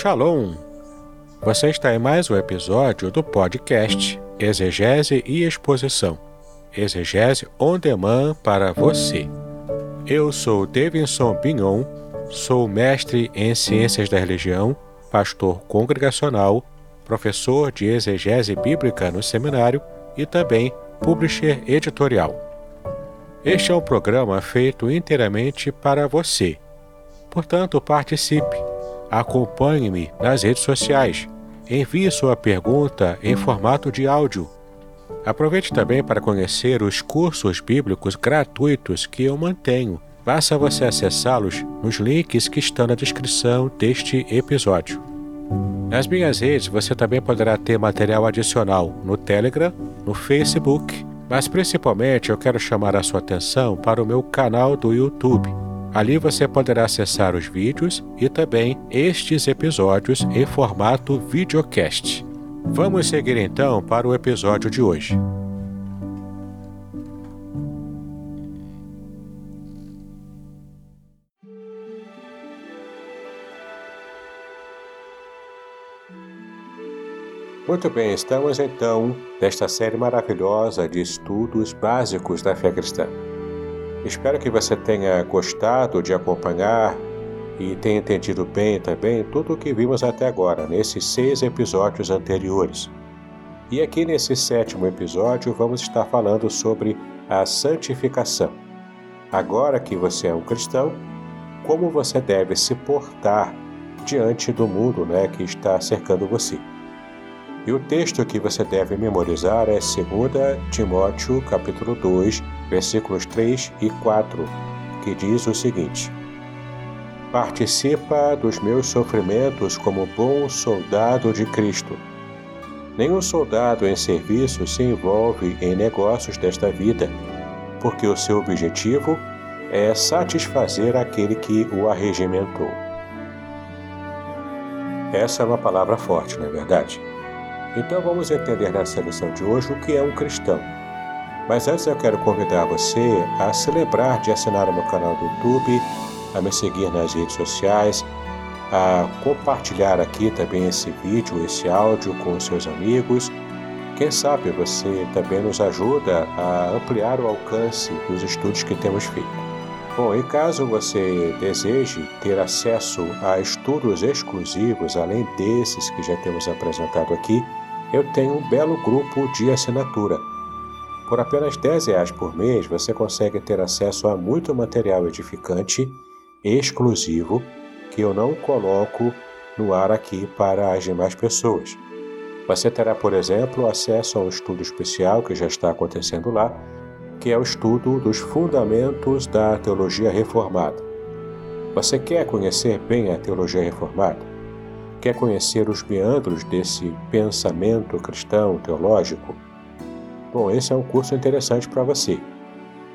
Shalom! Você está em mais um episódio do podcast Exegese e Exposição. Exegese on demand para você. Eu sou Davidson Bignon, sou mestre em Ciências da Religião, pastor congregacional, professor de exegese bíblica no seminário e também publisher editorial. Este é um programa feito inteiramente para você. Portanto, participe Acompanhe-me nas redes sociais. Envie sua pergunta em formato de áudio. Aproveite também para conhecer os cursos bíblicos gratuitos que eu mantenho. Basta você acessá-los nos links que estão na descrição deste episódio. Nas minhas redes você também poderá ter material adicional no Telegram, no Facebook, mas principalmente eu quero chamar a sua atenção para o meu canal do YouTube Ali você poderá acessar os vídeos e também estes episódios em formato videocast. Vamos seguir então para o episódio de hoje. Muito bem, estamos então nesta série maravilhosa de estudos básicos da fé cristã. Espero que você tenha gostado de acompanhar e tenha entendido bem também tudo o que vimos até agora, nesses seis episódios anteriores. E aqui nesse sétimo episódio vamos estar falando sobre a santificação. Agora que você é um cristão, como você deve se portar diante do mundo né, que está cercando você. E o texto que você deve memorizar é 2 Timóteo capítulo 2, versículos 3 e 4, que diz o seguinte: Participa dos meus sofrimentos como bom soldado de Cristo. Nenhum soldado em serviço se envolve em negócios desta vida, porque o seu objetivo é satisfazer aquele que o arregimentou. Essa é uma palavra forte, não é verdade? Então vamos entender nessa lição de hoje o que é um cristão. Mas antes eu quero convidar você a celebrar de assinar o meu canal do YouTube, a me seguir nas redes sociais, a compartilhar aqui também esse vídeo, esse áudio com seus amigos. Quem sabe você também nos ajuda a ampliar o alcance dos estudos que temos feito. Bom, e caso você deseje ter acesso a estudos exclusivos, além desses que já temos apresentado aqui, eu tenho um belo grupo de assinatura. Por apenas 10 reais por mês, você consegue ter acesso a muito material edificante exclusivo que eu não coloco no ar aqui para as demais pessoas. Você terá, por exemplo, acesso a um estudo especial que já está acontecendo lá, que é o estudo dos fundamentos da teologia reformada. Você quer conhecer bem a teologia reformada? Quer conhecer os meandros desse pensamento cristão teológico? Bom, esse é um curso interessante para você.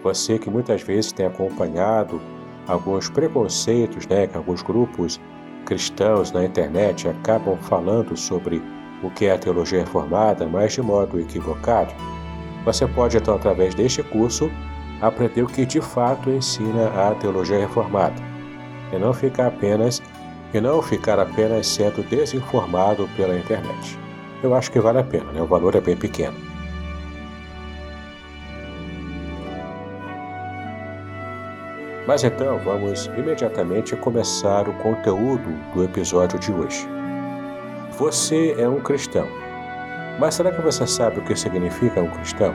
Você que muitas vezes tem acompanhado alguns preconceitos né, que alguns grupos cristãos na internet acabam falando sobre o que é a teologia reformada, mas de modo equivocado, você pode então, através deste curso, aprender o que de fato ensina a teologia reformada e não ficar apenas e não ficar apenas sendo desinformado pela internet. Eu acho que vale a pena, né? o valor é bem pequeno. Mas então vamos imediatamente começar o conteúdo do episódio de hoje. Você é um cristão. Mas será que você sabe o que significa um cristão?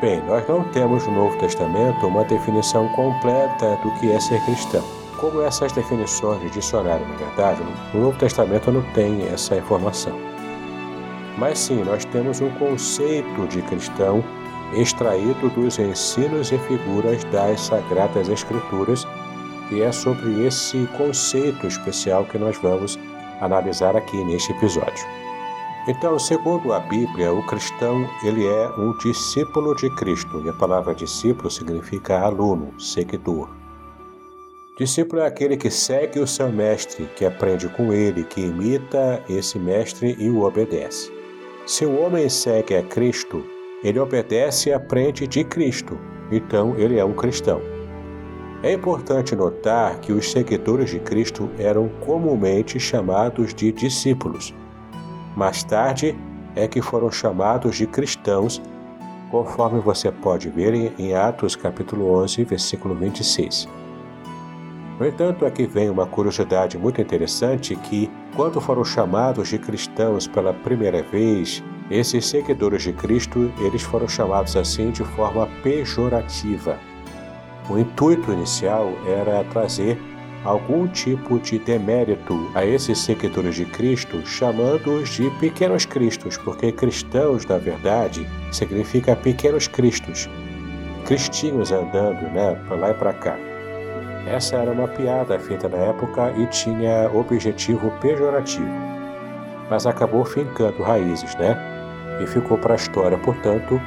Bem, nós não temos no Novo Testamento uma definição completa do que é ser cristão como essas definições de dicionário, na verdade, no Novo Testamento não tem essa informação. Mas sim, nós temos um conceito de cristão extraído dos ensinos e figuras das Sagradas Escrituras, e é sobre esse conceito especial que nós vamos analisar aqui neste episódio. Então, segundo a Bíblia, o cristão ele é um discípulo de Cristo, e a palavra discípulo significa aluno, seguidor. Discípulo é aquele que segue o seu mestre, que aprende com ele, que imita esse mestre e o obedece. Se o homem segue a Cristo, ele obedece e aprende de Cristo, então ele é um cristão. É importante notar que os seguidores de Cristo eram comumente chamados de discípulos. Mais tarde é que foram chamados de cristãos, conforme você pode ver em Atos capítulo 11, versículo 26. No entanto, aqui vem uma curiosidade muito interessante que, quando foram chamados de cristãos pela primeira vez, esses seguidores de Cristo, eles foram chamados assim de forma pejorativa. O intuito inicial era trazer algum tipo de demérito a esses seguidores de Cristo, chamando-os de pequenos cristos, porque cristãos, na verdade, significa pequenos cristos, cristinhos andando, né, para lá e para cá. Essa era uma piada feita na época e tinha objetivo pejorativo, mas acabou fincando raízes, né? E ficou para a história, portanto,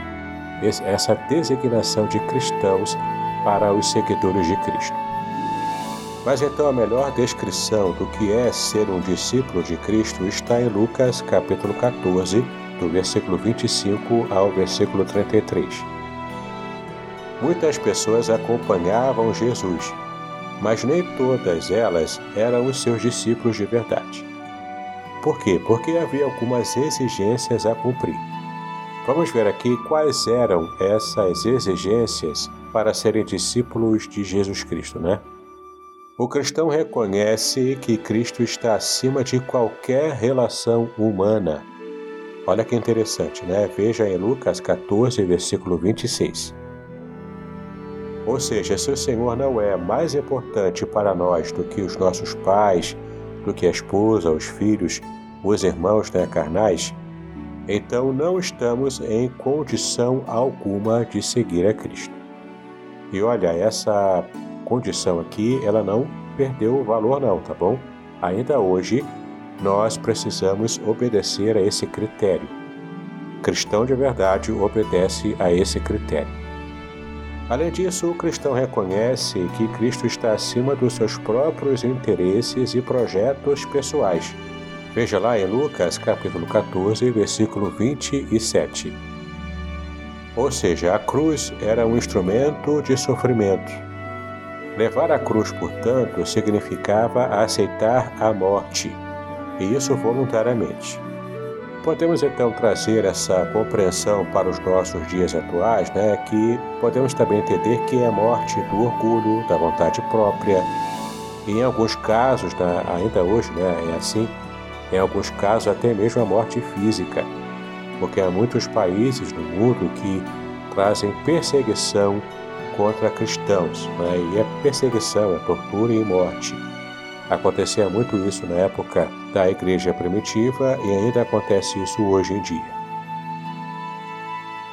essa designação de cristãos para os seguidores de Cristo. Mas então a melhor descrição do que é ser um discípulo de Cristo está em Lucas capítulo 14, do versículo 25 ao versículo 33. Muitas pessoas acompanhavam Jesus, mas nem todas elas eram os seus discípulos de verdade. Por quê? Porque havia algumas exigências a cumprir. Vamos ver aqui quais eram essas exigências para serem discípulos de Jesus Cristo, né? O cristão reconhece que Cristo está acima de qualquer relação humana. Olha que interessante, né? Veja em Lucas 14, versículo 26. Ou seja, se o Senhor não é mais importante para nós do que os nossos pais, do que a esposa, os filhos, os irmãos né, carnais, então não estamos em condição alguma de seguir a Cristo. E olha, essa condição aqui, ela não perdeu o valor não, tá bom? Ainda hoje, nós precisamos obedecer a esse critério. Cristão de verdade obedece a esse critério. Além disso, o cristão reconhece que Cristo está acima dos seus próprios interesses e projetos pessoais Veja lá em Lucas capítulo 14, versículo 27. Ou seja, a cruz era um instrumento de sofrimento. Levar a cruz, portanto, significava aceitar a morte, e isso voluntariamente. Podemos então trazer essa compreensão para os nossos dias atuais, né, que podemos também entender que é a morte do orgulho, da vontade própria, em alguns casos, né, ainda hoje né, é assim, em alguns casos até mesmo a morte física, porque há muitos países no mundo que trazem perseguição contra cristãos, né? e é perseguição, é tortura e morte. Acontecia muito isso na época da igreja primitiva e ainda acontece isso hoje em dia.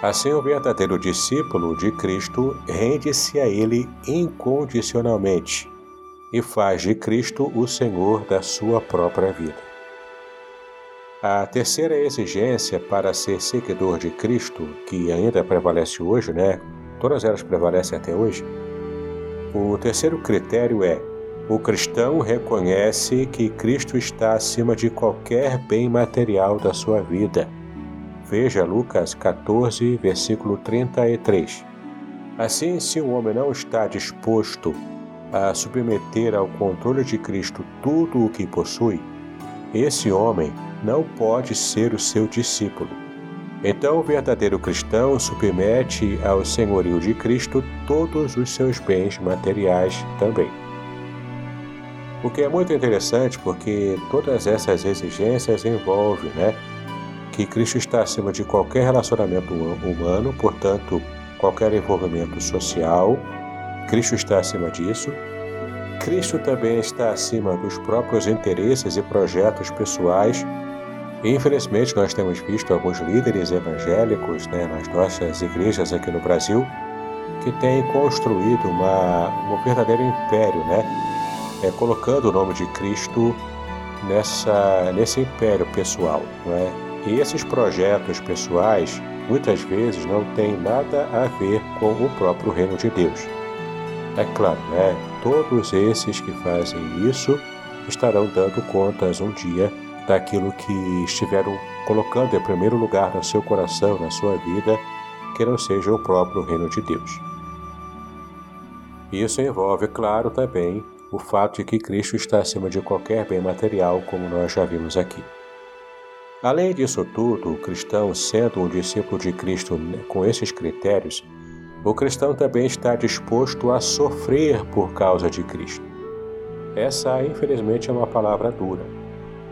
Assim, o verdadeiro discípulo de Cristo rende-se a Ele incondicionalmente e faz de Cristo o Senhor da sua própria vida. A terceira exigência para ser seguidor de Cristo, que ainda prevalece hoje, né? Todas elas prevalecem até hoje. O terceiro critério é: o cristão reconhece que Cristo está acima de qualquer bem material da sua vida. Veja Lucas 14, versículo 33. Assim, se um homem não está disposto a submeter ao controle de Cristo tudo o que possui, esse homem não pode ser o seu discípulo. Então, o verdadeiro cristão submete ao senhorio de Cristo todos os seus bens materiais também. O que é muito interessante porque todas essas exigências envolvem né, que Cristo está acima de qualquer relacionamento humano, portanto, qualquer envolvimento social, Cristo está acima disso. Cristo também está acima dos próprios interesses e projetos pessoais Infelizmente, nós temos visto alguns líderes evangélicos né, nas nossas igrejas aqui no Brasil que têm construído uma, um verdadeiro império, né, é, colocando o nome de Cristo nessa, nesse império pessoal. Não é? E esses projetos pessoais muitas vezes não têm nada a ver com o próprio reino de Deus. É claro, né, todos esses que fazem isso estarão dando contas um dia daquilo que estiveram colocando em primeiro lugar no seu coração, na sua vida, que não seja o próprio reino de Deus. Isso envolve, claro, também o fato de que Cristo está acima de qualquer bem material, como nós já vimos aqui. Além disso tudo, o cristão, sendo um discípulo de Cristo com esses critérios, o cristão também está disposto a sofrer por causa de Cristo. Essa, infelizmente, é uma palavra dura.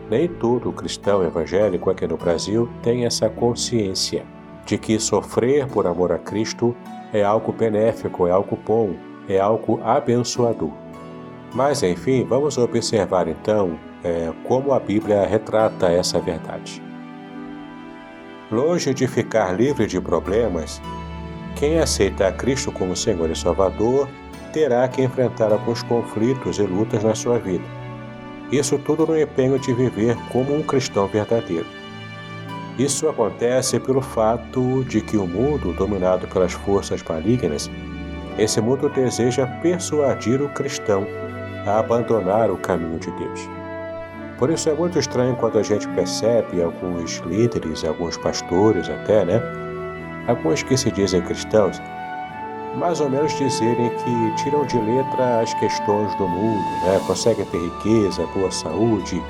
Nem todo cristão evangélico aqui no Brasil tem essa consciência de que sofrer por amor a Cristo é algo benéfico, é algo bom, é algo abençoador. Mas, enfim, vamos observar então é, como a Bíblia retrata essa verdade. Longe de ficar livre de problemas, quem aceita a Cristo como Senhor e Salvador terá que enfrentar alguns conflitos e lutas na sua vida. Isso tudo no empenho de viver como um cristão verdadeiro. Isso acontece pelo fato de que o mundo, dominado pelas forças malignas, esse mundo deseja persuadir o cristão a abandonar o caminho de Deus. Por isso é muito estranho quando a gente percebe alguns líderes, alguns pastores até, né? Alguns que se dizem cristãos, mais ou menos dizerem que tiram de letra as questões do mundo, né? Conseguem ter riqueza, boa saúde,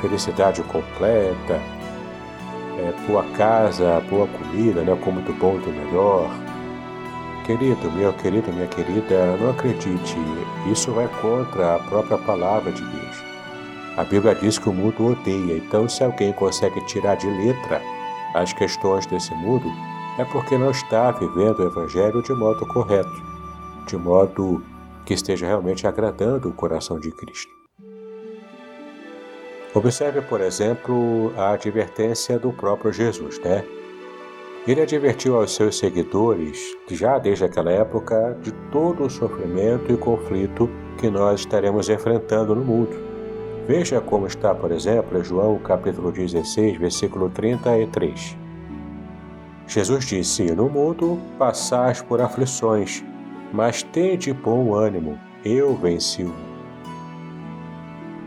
felicidade completa, é, boa casa, boa comida, né? Com muito bom do melhor, Querido, meu querido, minha querida, não acredite, isso vai contra a própria palavra de Deus. A Bíblia diz que o mundo odeia, então se alguém consegue tirar de letra as questões desse mundo, é porque não está vivendo o Evangelho de modo correto, de modo que esteja realmente agradando o coração de Cristo. Observe, por exemplo, a advertência do próprio Jesus, né? Ele advertiu aos seus seguidores, já desde aquela época, de todo o sofrimento e conflito que nós estaremos enfrentando no mundo. Veja como está, por exemplo, em João capítulo 16, versículo 33. Jesus disse: No mundo passais por aflições, mas tende bom ânimo, eu venci o.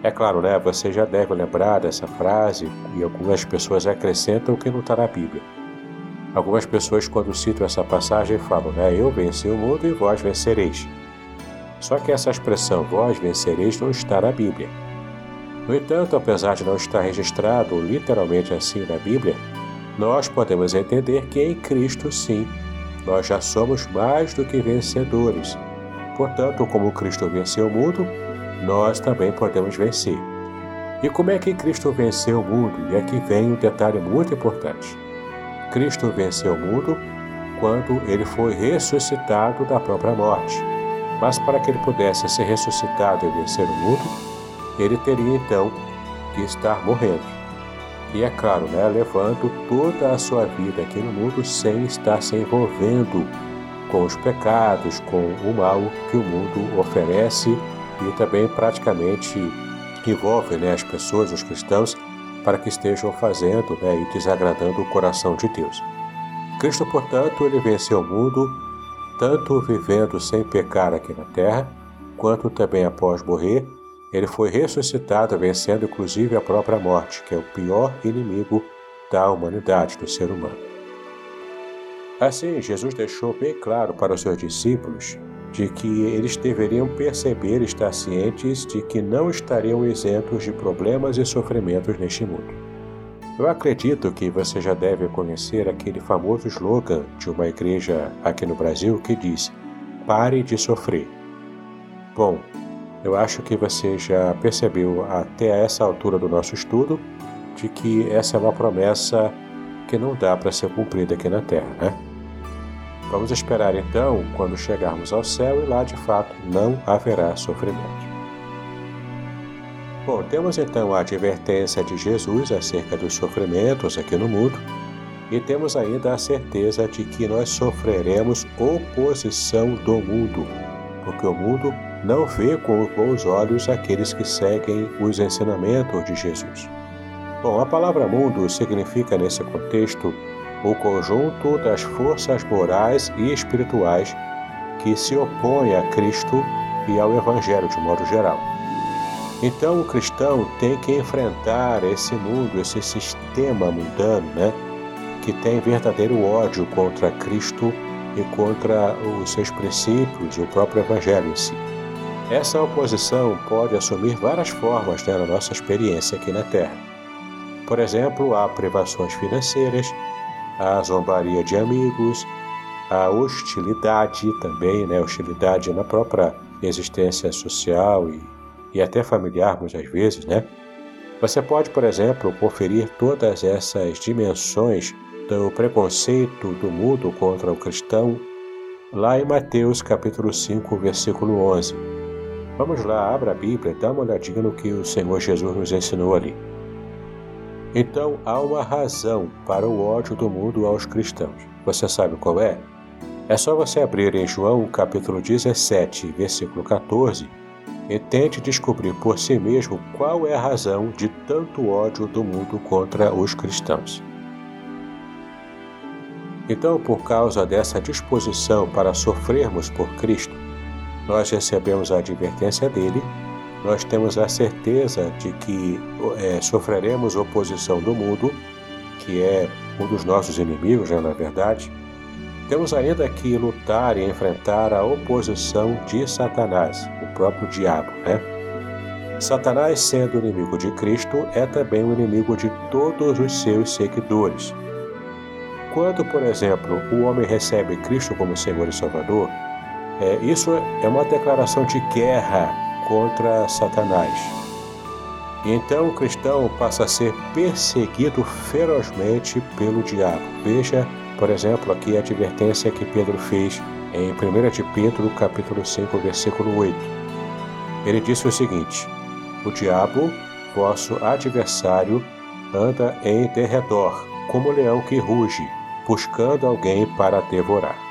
É claro, né? Você já deve lembrar dessa frase e algumas pessoas acrescentam que não está na Bíblia. Algumas pessoas, quando citam essa passagem, falam, né? Eu venci o mundo e vós vencereis. Só que essa expressão vós vencereis não está na Bíblia. No entanto, apesar de não estar registrado literalmente assim na Bíblia, nós podemos entender que em Cristo, sim, nós já somos mais do que vencedores. Portanto, como Cristo venceu o mundo, nós também podemos vencer. E como é que Cristo venceu o mundo? E aqui vem um detalhe muito importante. Cristo venceu o mundo quando ele foi ressuscitado da própria morte. Mas para que ele pudesse ser ressuscitado e vencer o mundo, ele teria então que estar morrendo. E é claro, né, levando toda a sua vida aqui no mundo sem estar se envolvendo com os pecados, com o mal que o mundo oferece e também praticamente envolve né, as pessoas, os cristãos, para que estejam fazendo né, e desagradando o coração de Deus. Cristo, portanto, ele venceu o mundo, tanto vivendo sem pecar aqui na terra, quanto também após morrer, ele foi ressuscitado, vencendo inclusive a própria morte, que é o pior inimigo da humanidade, do ser humano. Assim, Jesus deixou bem claro para os seus discípulos de que eles deveriam perceber estar cientes de que não estariam isentos de problemas e sofrimentos neste mundo. Eu acredito que você já deve conhecer aquele famoso slogan de uma igreja aqui no Brasil que diz: Pare de sofrer. Bom, eu acho que você já percebeu até essa altura do nosso estudo de que essa é uma promessa que não dá para ser cumprida aqui na Terra, né? Vamos esperar então quando chegarmos ao céu e lá de fato não haverá sofrimento. Bom, temos então a advertência de Jesus acerca dos sofrimentos aqui no mundo e temos ainda a certeza de que nós sofreremos oposição do mundo, porque o mundo não vê com bons olhos aqueles que seguem os ensinamentos de Jesus. Bom, a palavra mundo significa nesse contexto o conjunto das forças morais e espirituais que se opõem a Cristo e ao Evangelho de modo geral. Então o cristão tem que enfrentar esse mundo, esse sistema mundano, né, que tem verdadeiro ódio contra Cristo e contra os seus princípios e o próprio Evangelho em si. Essa oposição pode assumir várias formas né, na nossa experiência aqui na Terra. Por exemplo, há privações financeiras, a zombaria de amigos, a hostilidade também, né, hostilidade na própria existência social e, e até familiar muitas vezes, né? Você pode, por exemplo, conferir todas essas dimensões do preconceito do mundo contra o cristão lá em Mateus capítulo 5, versículo 11. Vamos lá, abra a Bíblia, dá uma olhadinha no que o Senhor Jesus nos ensinou ali. Então há uma razão para o ódio do mundo aos cristãos. Você sabe qual é? É só você abrir em João capítulo 17, versículo 14 e tente descobrir por si mesmo qual é a razão de tanto ódio do mundo contra os cristãos. Então, por causa dessa disposição para sofrermos por Cristo, nós recebemos a advertência dele nós temos a certeza de que é, sofreremos oposição do mundo, que é um dos nossos inimigos, né, na verdade. Temos ainda que lutar e enfrentar a oposição de Satanás, o próprio diabo, né? Satanás, sendo inimigo de Cristo, é também o inimigo de todos os seus seguidores. Quando, por exemplo, o homem recebe Cristo como Senhor e Salvador, é, isso é uma declaração de guerra contra Satanás. Então o cristão passa a ser perseguido ferozmente pelo diabo. Veja, por exemplo, aqui a advertência que Pedro fez em 1 de Pedro, capítulo 5, versículo 8. Ele disse o seguinte: O diabo, vosso adversário, anda em derredor, como leão que ruge, buscando alguém para devorar.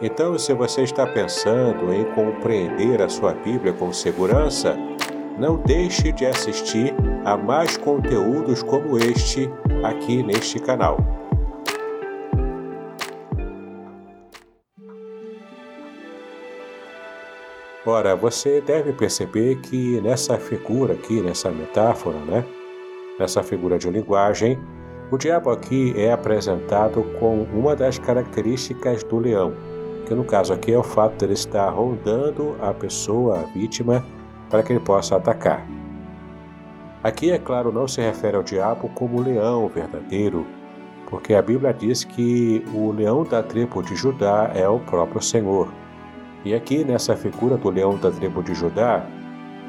então, se você está pensando em compreender a sua Bíblia com segurança, não deixe de assistir a mais conteúdos como este aqui neste canal. Ora, você deve perceber que nessa figura aqui, nessa metáfora, né? Nessa figura de linguagem, o diabo aqui é apresentado com uma das características do leão que no caso aqui é o fato de ele estar rondando a pessoa, a vítima, para que ele possa atacar. Aqui, é claro, não se refere ao diabo como leão verdadeiro, porque a Bíblia diz que o leão da tribo de Judá é o próprio Senhor. E aqui, nessa figura do leão da tribo de Judá,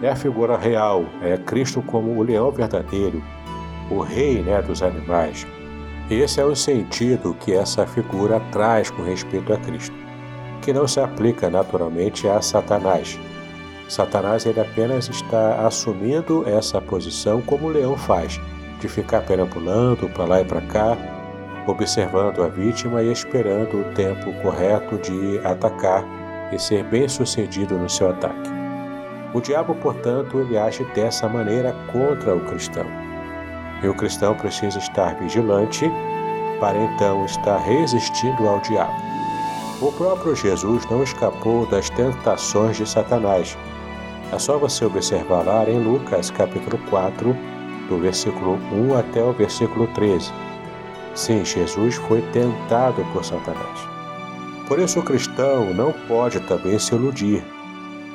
é a figura real, é Cristo como o leão verdadeiro, o rei né, dos animais. Esse é o sentido que essa figura traz com respeito a Cristo que não se aplica naturalmente a Satanás. Satanás ele apenas está assumindo essa posição como o leão faz, de ficar perambulando para lá e para cá, observando a vítima e esperando o tempo correto de atacar e ser bem sucedido no seu ataque. O diabo, portanto, ele age dessa maneira contra o cristão. E o cristão precisa estar vigilante para então estar resistindo ao diabo. O próprio Jesus não escapou das tentações de Satanás. É só você observar lá em Lucas capítulo 4, do versículo 1 até o versículo 13. Sim, Jesus foi tentado por Satanás. Por isso o cristão não pode também se iludir,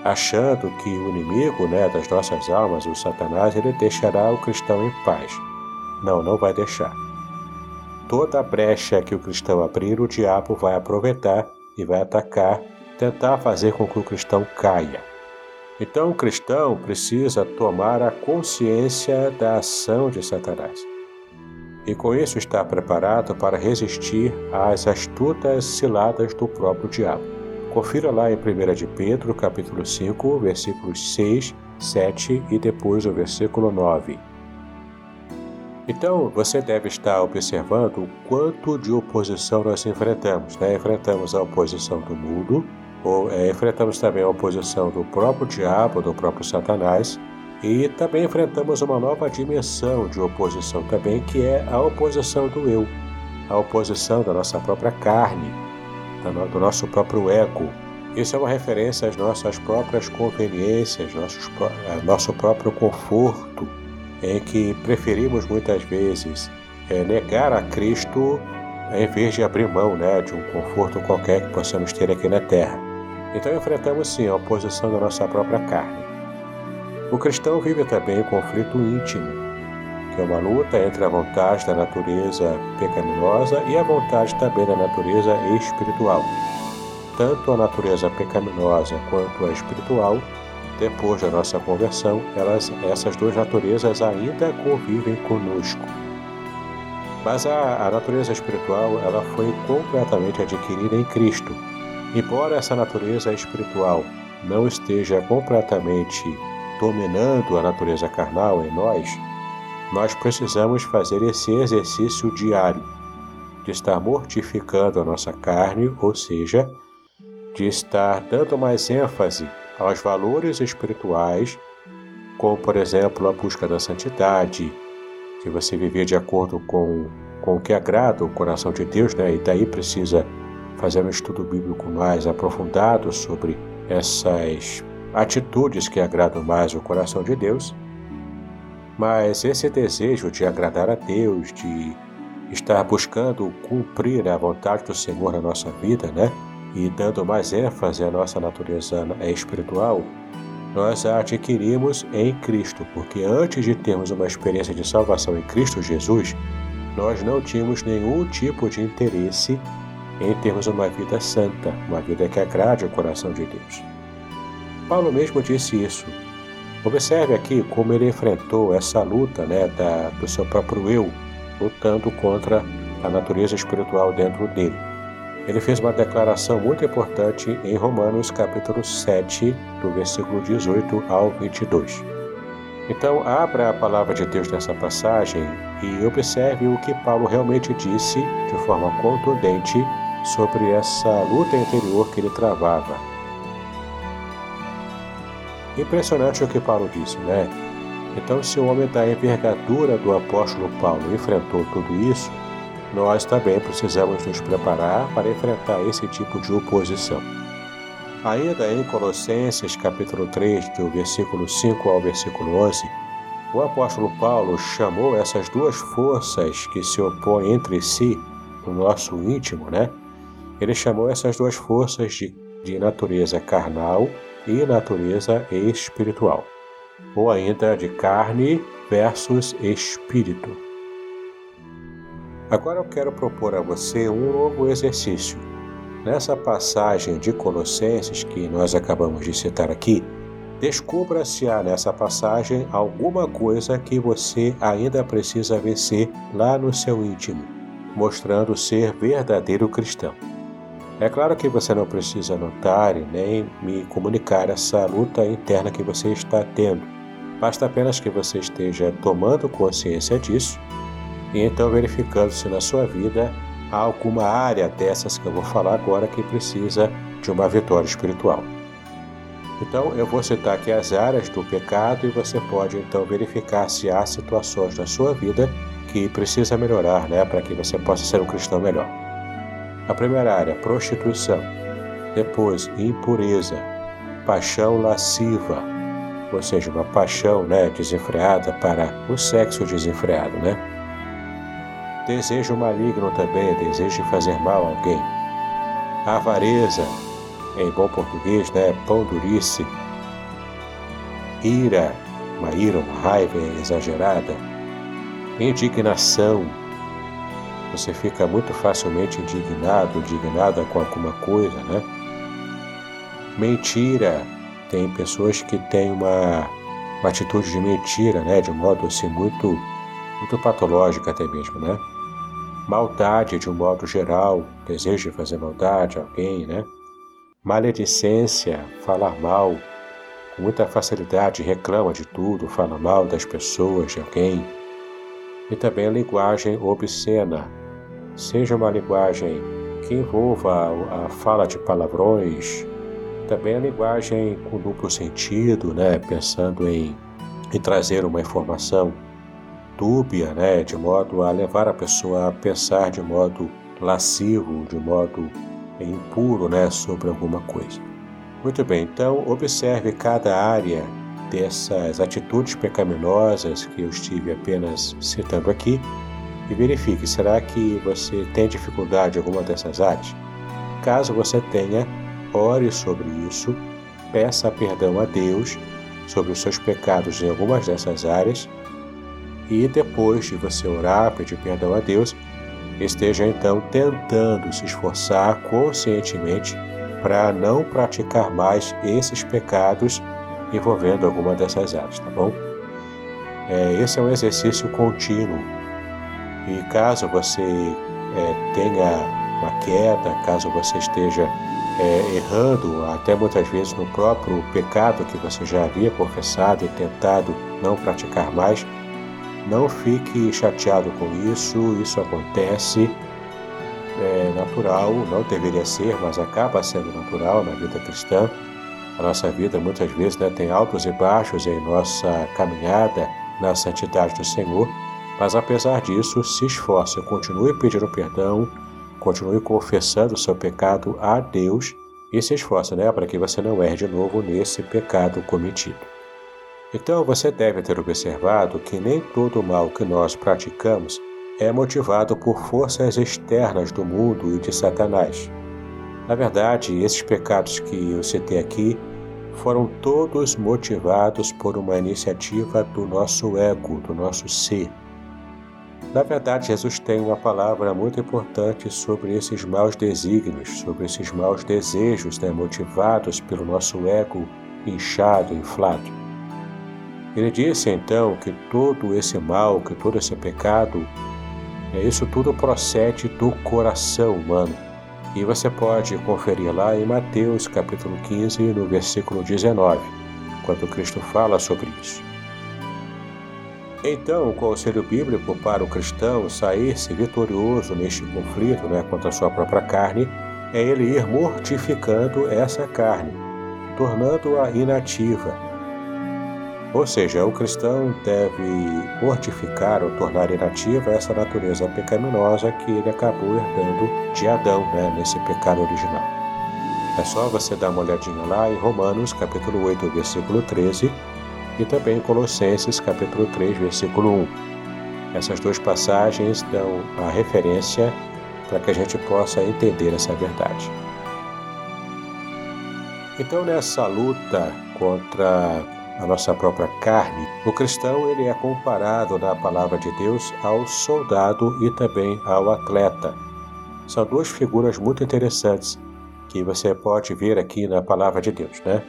achando que o inimigo né, das nossas almas, o Satanás, ele deixará o cristão em paz. Não, não vai deixar. Toda brecha que o cristão abrir, o diabo vai aproveitar e vai atacar, tentar fazer com que o cristão caia. Então o cristão precisa tomar a consciência da ação de Satanás. E com isso estar preparado para resistir às astutas ciladas do próprio diabo. Confira lá em 1 de Pedro, capítulo 5, versículos 6, 7 e depois o versículo 9. Então, você deve estar observando o quanto de oposição nós enfrentamos. Né? Enfrentamos a oposição do mundo, ou é, enfrentamos também a oposição do próprio diabo, do próprio Satanás, e também enfrentamos uma nova dimensão de oposição também, que é a oposição do eu, a oposição da nossa própria carne, do nosso próprio ego. Isso é uma referência às nossas próprias conveniências, nossos, nosso próprio conforto, em que preferimos muitas vezes é, negar a Cristo em vez de abrir mão né, de um conforto qualquer que possamos ter aqui na Terra. Então enfrentamos sim a oposição da nossa própria carne. O cristão vive também o conflito íntimo, que é uma luta entre a vontade da natureza pecaminosa e a vontade também da natureza espiritual. Tanto a natureza pecaminosa quanto a espiritual depois da nossa conversão, elas, essas duas naturezas ainda convivem conosco. Mas a, a natureza espiritual ela foi completamente adquirida em Cristo. Embora essa natureza espiritual não esteja completamente dominando a natureza carnal em nós, nós precisamos fazer esse exercício diário de estar mortificando a nossa carne, ou seja, de estar dando mais ênfase aos valores espirituais, como por exemplo a busca da santidade, que você viver de acordo com, com o que agrada o coração de Deus, né? e daí precisa fazer um estudo bíblico mais aprofundado sobre essas atitudes que agradam mais o coração de Deus. Mas esse desejo de agradar a Deus, de estar buscando cumprir a vontade do Senhor na nossa vida, né? E dando mais ênfase à nossa natureza espiritual, nós a adquirimos em Cristo, porque antes de termos uma experiência de salvação em Cristo Jesus, nós não tínhamos nenhum tipo de interesse em termos uma vida santa, uma vida que agrade o coração de Deus. Paulo mesmo disse isso. Observe aqui como ele enfrentou essa luta né, da, do seu próprio eu, lutando contra a natureza espiritual dentro dele ele fez uma declaração muito importante em Romanos capítulo 7, do versículo 18 ao 22. Então, abra a palavra de Deus nessa passagem e observe o que Paulo realmente disse de forma contundente sobre essa luta interior que ele travava. Impressionante o que Paulo disse, né? Então, se o homem da envergadura do apóstolo Paulo enfrentou tudo isso, nós também precisamos nos preparar para enfrentar esse tipo de oposição. Ainda em Colossenses capítulo 3, do versículo 5 ao versículo 11, o apóstolo Paulo chamou essas duas forças que se opõem entre si no nosso íntimo, né? Ele chamou essas duas forças de, de natureza carnal e natureza espiritual, ou ainda de carne versus espírito. Agora eu quero propor a você um novo exercício. Nessa passagem de Colossenses que nós acabamos de citar aqui, descubra se há nessa passagem alguma coisa que você ainda precisa vencer lá no seu íntimo, mostrando ser verdadeiro cristão. É claro que você não precisa notar e nem me comunicar essa luta interna que você está tendo. Basta apenas que você esteja tomando consciência disso e então verificando se na sua vida há alguma área dessas que eu vou falar agora que precisa de uma vitória espiritual. Então eu vou citar aqui as áreas do pecado e você pode então verificar se há situações na sua vida que precisa melhorar, né, para que você possa ser um cristão melhor. A primeira área, prostituição. Depois, impureza, paixão lasciva, ou seja, uma paixão, né, desenfreada para o sexo desenfreado, né? Desejo maligno também, desejo de fazer mal a alguém. Avareza, em bom português, né? Pão durice. Ira, uma ira, uma raiva exagerada. Indignação. Você fica muito facilmente indignado, indignada com alguma coisa, né? Mentira. Tem pessoas que têm uma, uma atitude de mentira, né? De modo assim muito, muito patológico até mesmo, né? Maldade de um modo geral, desejo de fazer maldade a alguém, né? Maledicência, falar mal, com muita facilidade reclama de tudo, fala mal das pessoas, de alguém. e também a linguagem obscena, seja uma linguagem que envolva a fala de palavrões, também a linguagem com duplo sentido, né, pensando em, em trazer uma informação dúbia, né, de modo a levar a pessoa a pensar de modo lascivo, de modo impuro, né, sobre alguma coisa. Muito bem, então observe cada área dessas atitudes pecaminosas que eu estive apenas citando aqui e verifique: será que você tem dificuldade em alguma dessas áreas? Caso você tenha, ore sobre isso, peça perdão a Deus sobre os seus pecados em algumas dessas áreas e depois de você orar, pedir perdão a Deus, esteja então tentando se esforçar conscientemente para não praticar mais esses pecados envolvendo alguma dessas áreas, tá bom? É, esse é um exercício contínuo e caso você é, tenha uma queda, caso você esteja é, errando, até muitas vezes no próprio pecado que você já havia confessado e tentado não praticar mais, não fique chateado com isso, isso acontece, é natural, não deveria ser, mas acaba sendo natural na vida cristã. A nossa vida muitas vezes né, tem altos e baixos em nossa caminhada na santidade do Senhor. Mas apesar disso, se esforce, continue pedindo perdão, continue confessando o seu pecado a Deus e se esforce né, para que você não erre de novo nesse pecado cometido. Então você deve ter observado que nem todo o mal que nós praticamos é motivado por forças externas do mundo e de Satanás. Na verdade, esses pecados que eu citei aqui foram todos motivados por uma iniciativa do nosso ego, do nosso ser. Na verdade, Jesus tem uma palavra muito importante sobre esses maus desígnios, sobre esses maus desejos né, motivados pelo nosso ego inchado, inflado. Ele disse então que todo esse mal, que todo esse pecado, é, isso tudo procede do coração humano. E você pode conferir lá em Mateus capítulo 15, no versículo 19, quando Cristo fala sobre isso. Então, o conselho bíblico para o cristão sair-se vitorioso neste conflito né, contra a sua própria carne é ele ir mortificando essa carne, tornando-a inativa. Ou seja, o cristão deve mortificar ou tornar inativa essa natureza pecaminosa que ele acabou herdando de Adão, né, nesse pecado original. É só você dar uma olhadinha lá em Romanos, capítulo 8, versículo 13, e também em Colossenses capítulo 3, versículo 1. Essas duas passagens dão a referência para que a gente possa entender essa verdade. Então, nessa luta contra a nossa própria carne, o cristão ele é comparado na palavra de Deus ao soldado e também ao atleta. São duas figuras muito interessantes que você pode ver aqui na palavra de Deus, né?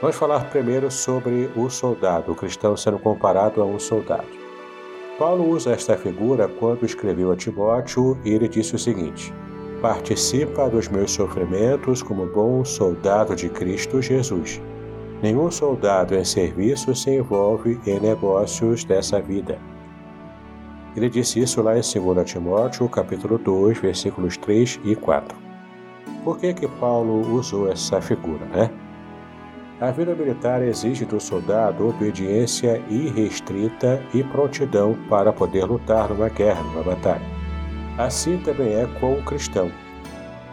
Vamos falar primeiro sobre o soldado, o cristão sendo comparado a um soldado. Paulo usa esta figura quando escreveu a Timóteo e ele disse o seguinte: Participa dos meus sofrimentos como bom soldado de Cristo Jesus. Nenhum soldado em serviço se envolve em negócios dessa vida. Ele disse isso lá em 2 Timóteo, capítulo 2, versículos 3 e 4. Por que que Paulo usou essa figura, né? A vida militar exige do soldado obediência irrestrita e prontidão para poder lutar numa guerra, numa batalha. Assim também é com o cristão.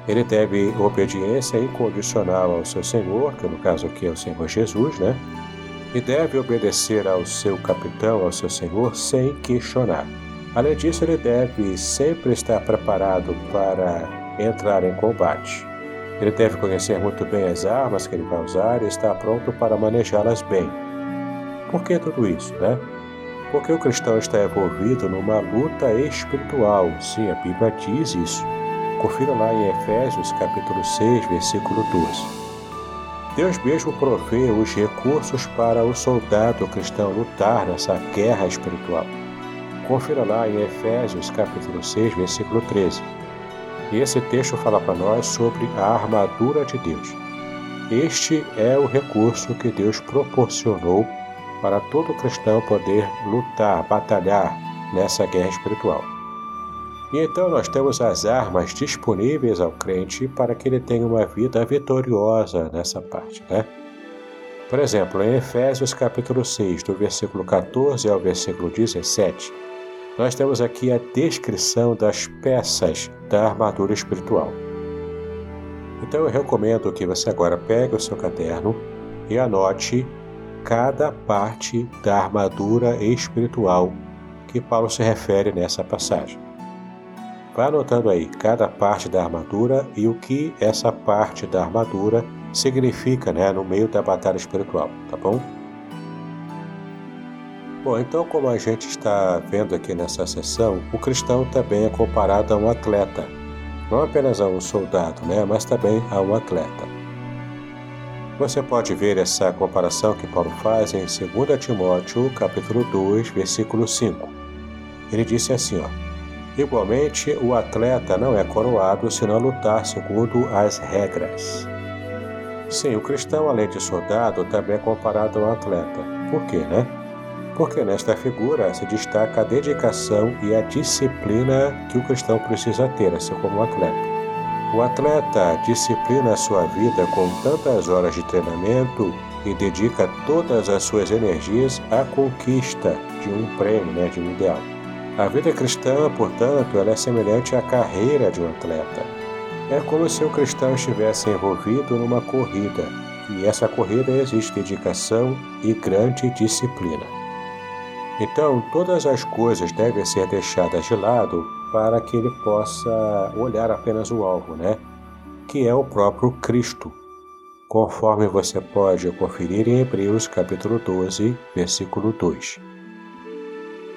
Ele deve obediência incondicional ao seu Senhor, que no caso aqui é o Senhor Jesus, né? E deve obedecer ao seu capitão, ao seu Senhor, sem questionar. Além disso, ele deve sempre estar preparado para entrar em combate. Ele deve conhecer muito bem as armas que ele vai usar e estar pronto para manejá-las bem. Por que tudo isso, né? Porque o cristão está envolvido numa luta espiritual. Sim, a Bíblia diz isso. Confira lá em Efésios capítulo 6, versículo 12. Deus mesmo provê os recursos para o soldado cristão lutar nessa guerra espiritual. Confira lá em Efésios capítulo 6, versículo 13. E esse texto fala para nós sobre a armadura de Deus. Este é o recurso que Deus proporcionou para todo cristão poder lutar, batalhar, nessa guerra espiritual. E então nós temos as armas disponíveis ao crente para que ele tenha uma vida vitoriosa nessa parte, né? Por exemplo, em Efésios capítulo 6, do versículo 14 ao versículo 17, nós temos aqui a descrição das peças da armadura espiritual. Então eu recomendo que você agora pegue o seu caderno e anote cada parte da armadura espiritual que Paulo se refere nessa passagem. Vá anotando aí cada parte da armadura e o que essa parte da armadura significa né, no meio da batalha espiritual, tá bom? Bom, então, como a gente está vendo aqui nessa sessão, o cristão também é comparado a um atleta, não apenas a um soldado, né, mas também a um atleta. Você pode ver essa comparação que Paulo faz em 2 Timóteo, capítulo 2, versículo 5. Ele disse assim, ó: Igualmente, o atleta não é coroado se não lutar segundo as regras. Sim, o cristão, além de soldado, também é comparado a um atleta. Por quê, né? Porque nesta figura se destaca a dedicação e a disciplina que o cristão precisa ter, assim como o atleta. O atleta disciplina a sua vida com tantas horas de treinamento e dedica todas as suas energias à conquista de um prêmio, né, de um ideal. A vida cristã, portanto, ela é semelhante à carreira de um atleta. É como se o cristão estivesse envolvido numa corrida, e essa corrida exige dedicação e grande disciplina. Então, todas as coisas devem ser deixadas de lado para que ele possa olhar apenas o alvo, né? Que é o próprio Cristo, conforme você pode conferir em Hebreus capítulo 12, versículo 2.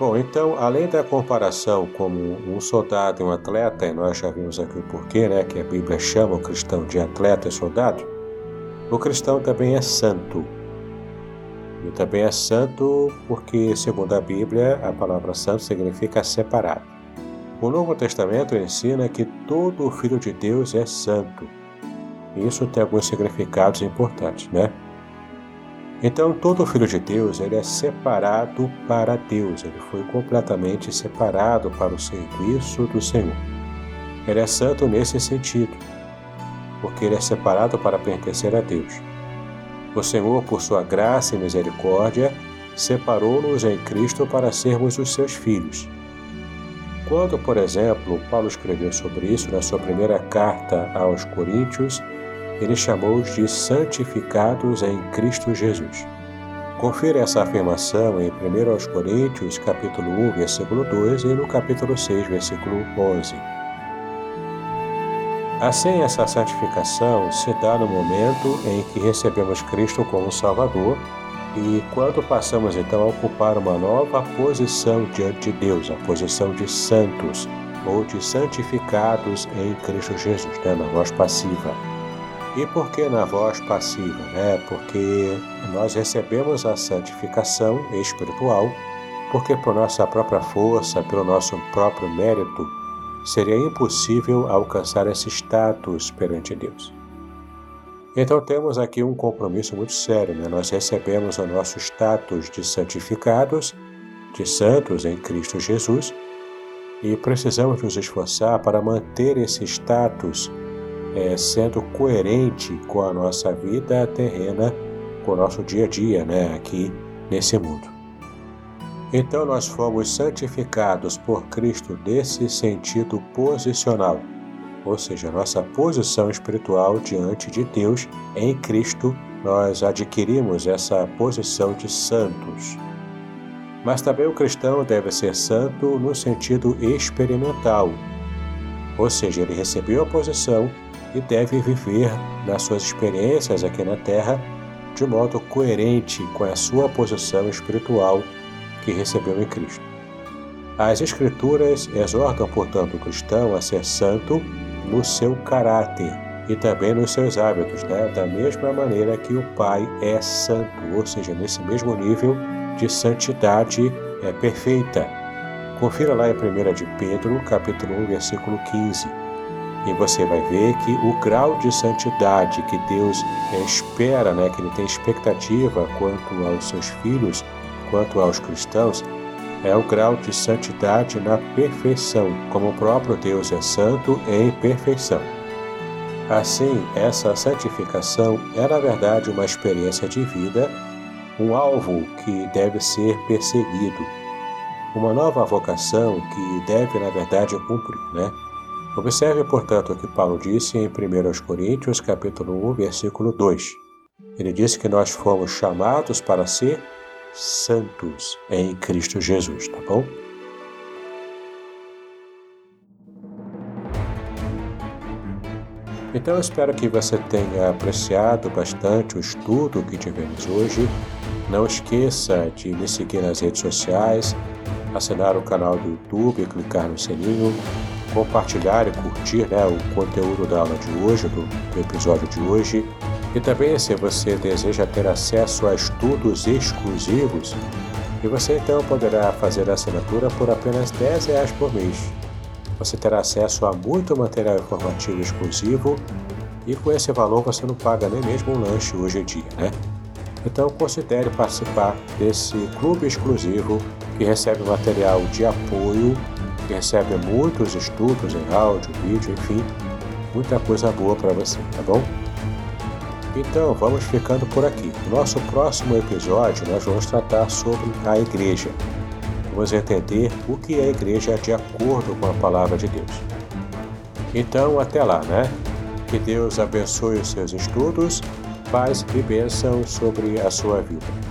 Bom, então, além da comparação como um soldado e um atleta, e nós já vimos aqui o porquê, né, que a Bíblia chama o cristão de atleta e soldado, o cristão também é santo, e também é santo porque, segundo a Bíblia, a palavra santo significa separado. O Novo Testamento ensina que todo filho de Deus é santo. Isso tem alguns significados importantes, né? Então, todo filho de Deus, ele é separado para Deus, ele foi completamente separado para o serviço do Senhor. Ele é santo nesse sentido, porque ele é separado para pertencer a Deus. O Senhor, por sua graça e misericórdia, separou-nos em Cristo para sermos os seus filhos. Quando, por exemplo, Paulo escreveu sobre isso na sua primeira carta aos Coríntios, ele chamou-os de santificados em Cristo Jesus. Confira essa afirmação em 1 Coríntios, capítulo 1, versículo 2 e no capítulo 6, versículo 11. Assim, essa santificação se dá no momento em que recebemos Cristo como Salvador e quando passamos então a ocupar uma nova posição diante de Deus, a posição de santos ou de santificados em Cristo Jesus, né, na voz passiva. E por que na voz passiva? Né? Porque nós recebemos a santificação espiritual, porque por nossa própria força, pelo nosso próprio mérito, seria impossível alcançar esse status perante Deus. Então temos aqui um compromisso muito sério, né? Nós recebemos o nosso status de santificados, de santos em Cristo Jesus, e precisamos nos esforçar para manter esse status é, sendo coerente com a nossa vida terrena, com o nosso dia a dia, né? Aqui nesse mundo. Então nós fomos santificados por Cristo nesse sentido posicional, ou seja, nossa posição espiritual diante de Deus em Cristo, nós adquirimos essa posição de santos. Mas também o cristão deve ser santo no sentido experimental, ou seja, ele recebeu a posição e deve viver nas suas experiências aqui na terra de modo coerente com a sua posição espiritual que recebeu em Cristo. As Escrituras exortam, portanto, o cristão a ser santo no seu caráter e também nos seus hábitos, né? da mesma maneira que o Pai é santo, ou seja, nesse mesmo nível de santidade é perfeita. Confira lá em 1 de Pedro, capítulo 1, versículo 15. E você vai ver que o grau de santidade que Deus espera, né, que Ele tem expectativa quanto aos seus filhos, quanto aos cristãos, é o grau de santidade na perfeição, como o próprio Deus é santo em perfeição. Assim, essa santificação é na verdade uma experiência de vida, um alvo que deve ser perseguido, uma nova vocação que deve na verdade cumprir, né? Observe, portanto, o que Paulo disse em 1 Coríntios, capítulo 1, versículo 2. Ele disse que nós fomos chamados para ser santos em Cristo Jesus, tá bom? Então eu espero que você tenha apreciado bastante o estudo que tivemos hoje. Não esqueça de me seguir nas redes sociais, assinar o canal do YouTube, clicar no sininho, compartilhar e curtir né, o conteúdo da aula de hoje, do, episódio de hoje. E também, se você deseja ter acesso a estudos exclusivos, e você então poderá fazer a assinatura por apenas 10 reais por mês. Você terá acesso a muito material informativo exclusivo e com esse valor você não paga nem mesmo um lanche hoje em dia, né? Então considere participar desse clube exclusivo que recebe material de apoio, que recebe muitos estudos em áudio, vídeo, enfim, muita coisa boa para você, tá bom? Então, vamos ficando por aqui. No nosso próximo episódio, nós vamos tratar sobre a igreja. Vamos entender o que é a igreja de acordo com a palavra de Deus. Então, até lá, né? Que Deus abençoe os seus estudos, paz e bênção sobre a sua vida.